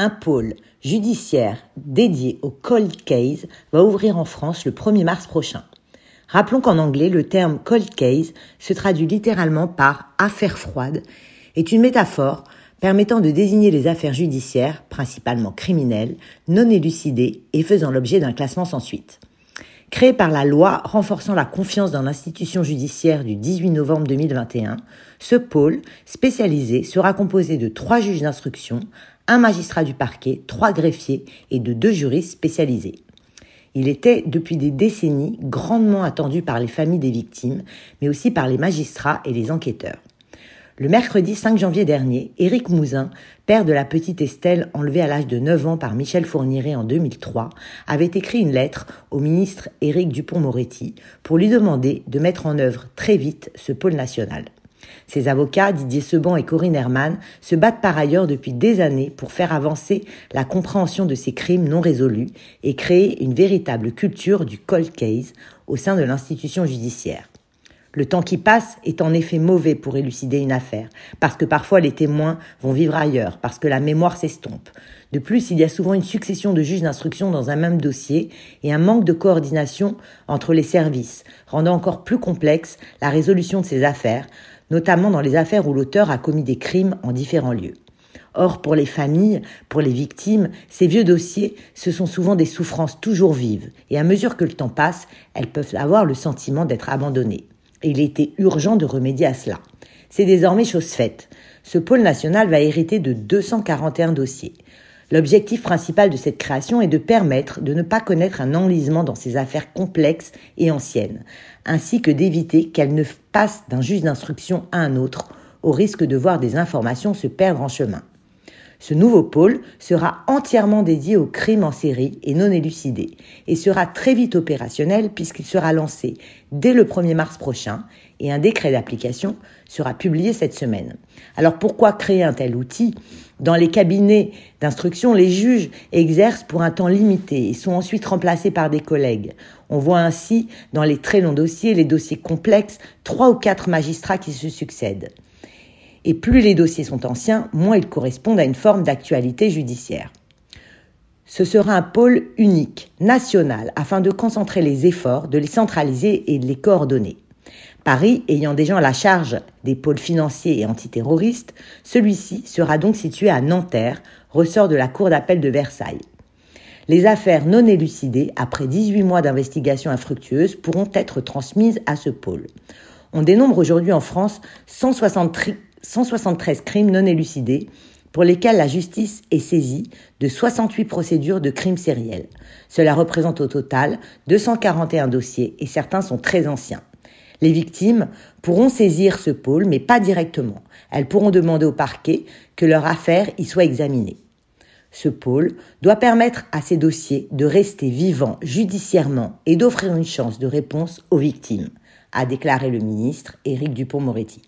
un pôle judiciaire dédié au cold case va ouvrir en France le 1er mars prochain. Rappelons qu'en anglais, le terme cold case se traduit littéralement par affaire froide, est une métaphore permettant de désigner les affaires judiciaires, principalement criminelles, non élucidées et faisant l'objet d'un classement sans suite. Créé par la loi renforçant la confiance dans l'institution judiciaire du 18 novembre 2021, ce pôle spécialisé sera composé de trois juges d'instruction, un magistrat du parquet, trois greffiers et de deux juristes spécialisés. Il était depuis des décennies grandement attendu par les familles des victimes, mais aussi par les magistrats et les enquêteurs. Le mercredi 5 janvier dernier, Éric Mouzin, père de la petite Estelle enlevée à l'âge de 9 ans par Michel Fourniret en 2003, avait écrit une lettre au ministre Éric Dupont-Moretti pour lui demander de mettre en œuvre très vite ce pôle national. Ses avocats, Didier Seban et Corinne Herman, se battent par ailleurs depuis des années pour faire avancer la compréhension de ces crimes non résolus et créer une véritable culture du cold case au sein de l'institution judiciaire. Le temps qui passe est en effet mauvais pour élucider une affaire, parce que parfois les témoins vont vivre ailleurs, parce que la mémoire s'estompe. De plus, il y a souvent une succession de juges d'instruction dans un même dossier et un manque de coordination entre les services, rendant encore plus complexe la résolution de ces affaires, notamment dans les affaires où l'auteur a commis des crimes en différents lieux. Or, pour les familles, pour les victimes, ces vieux dossiers, ce sont souvent des souffrances toujours vives, et à mesure que le temps passe, elles peuvent avoir le sentiment d'être abandonnées il était urgent de remédier à cela. C'est désormais chose faite. Ce pôle national va hériter de 241 dossiers. L'objectif principal de cette création est de permettre de ne pas connaître un enlisement dans ces affaires complexes et anciennes, ainsi que d'éviter qu'elles ne passent d'un juge d'instruction à un autre, au risque de voir des informations se perdre en chemin. Ce nouveau pôle sera entièrement dédié aux crimes en série et non élucidés et sera très vite opérationnel puisqu'il sera lancé dès le 1er mars prochain et un décret d'application sera publié cette semaine. Alors pourquoi créer un tel outil? Dans les cabinets d'instruction, les juges exercent pour un temps limité et sont ensuite remplacés par des collègues. On voit ainsi dans les très longs dossiers, les dossiers complexes, trois ou quatre magistrats qui se succèdent. Et plus les dossiers sont anciens, moins ils correspondent à une forme d'actualité judiciaire. Ce sera un pôle unique, national, afin de concentrer les efforts, de les centraliser et de les coordonner. Paris ayant déjà la charge des pôles financiers et antiterroristes, celui-ci sera donc situé à Nanterre, ressort de la Cour d'appel de Versailles. Les affaires non élucidées, après 18 mois d'investigation infructueuse, pourront être transmises à ce pôle. On dénombre aujourd'hui en France 163 173 crimes non élucidés pour lesquels la justice est saisie de 68 procédures de crimes sériels. Cela représente au total 241 dossiers et certains sont très anciens. Les victimes pourront saisir ce pôle, mais pas directement. Elles pourront demander au parquet que leur affaire y soit examinée. Ce pôle doit permettre à ces dossiers de rester vivants judiciairement et d'offrir une chance de réponse aux victimes, a déclaré le ministre Éric Dupont-Moretti.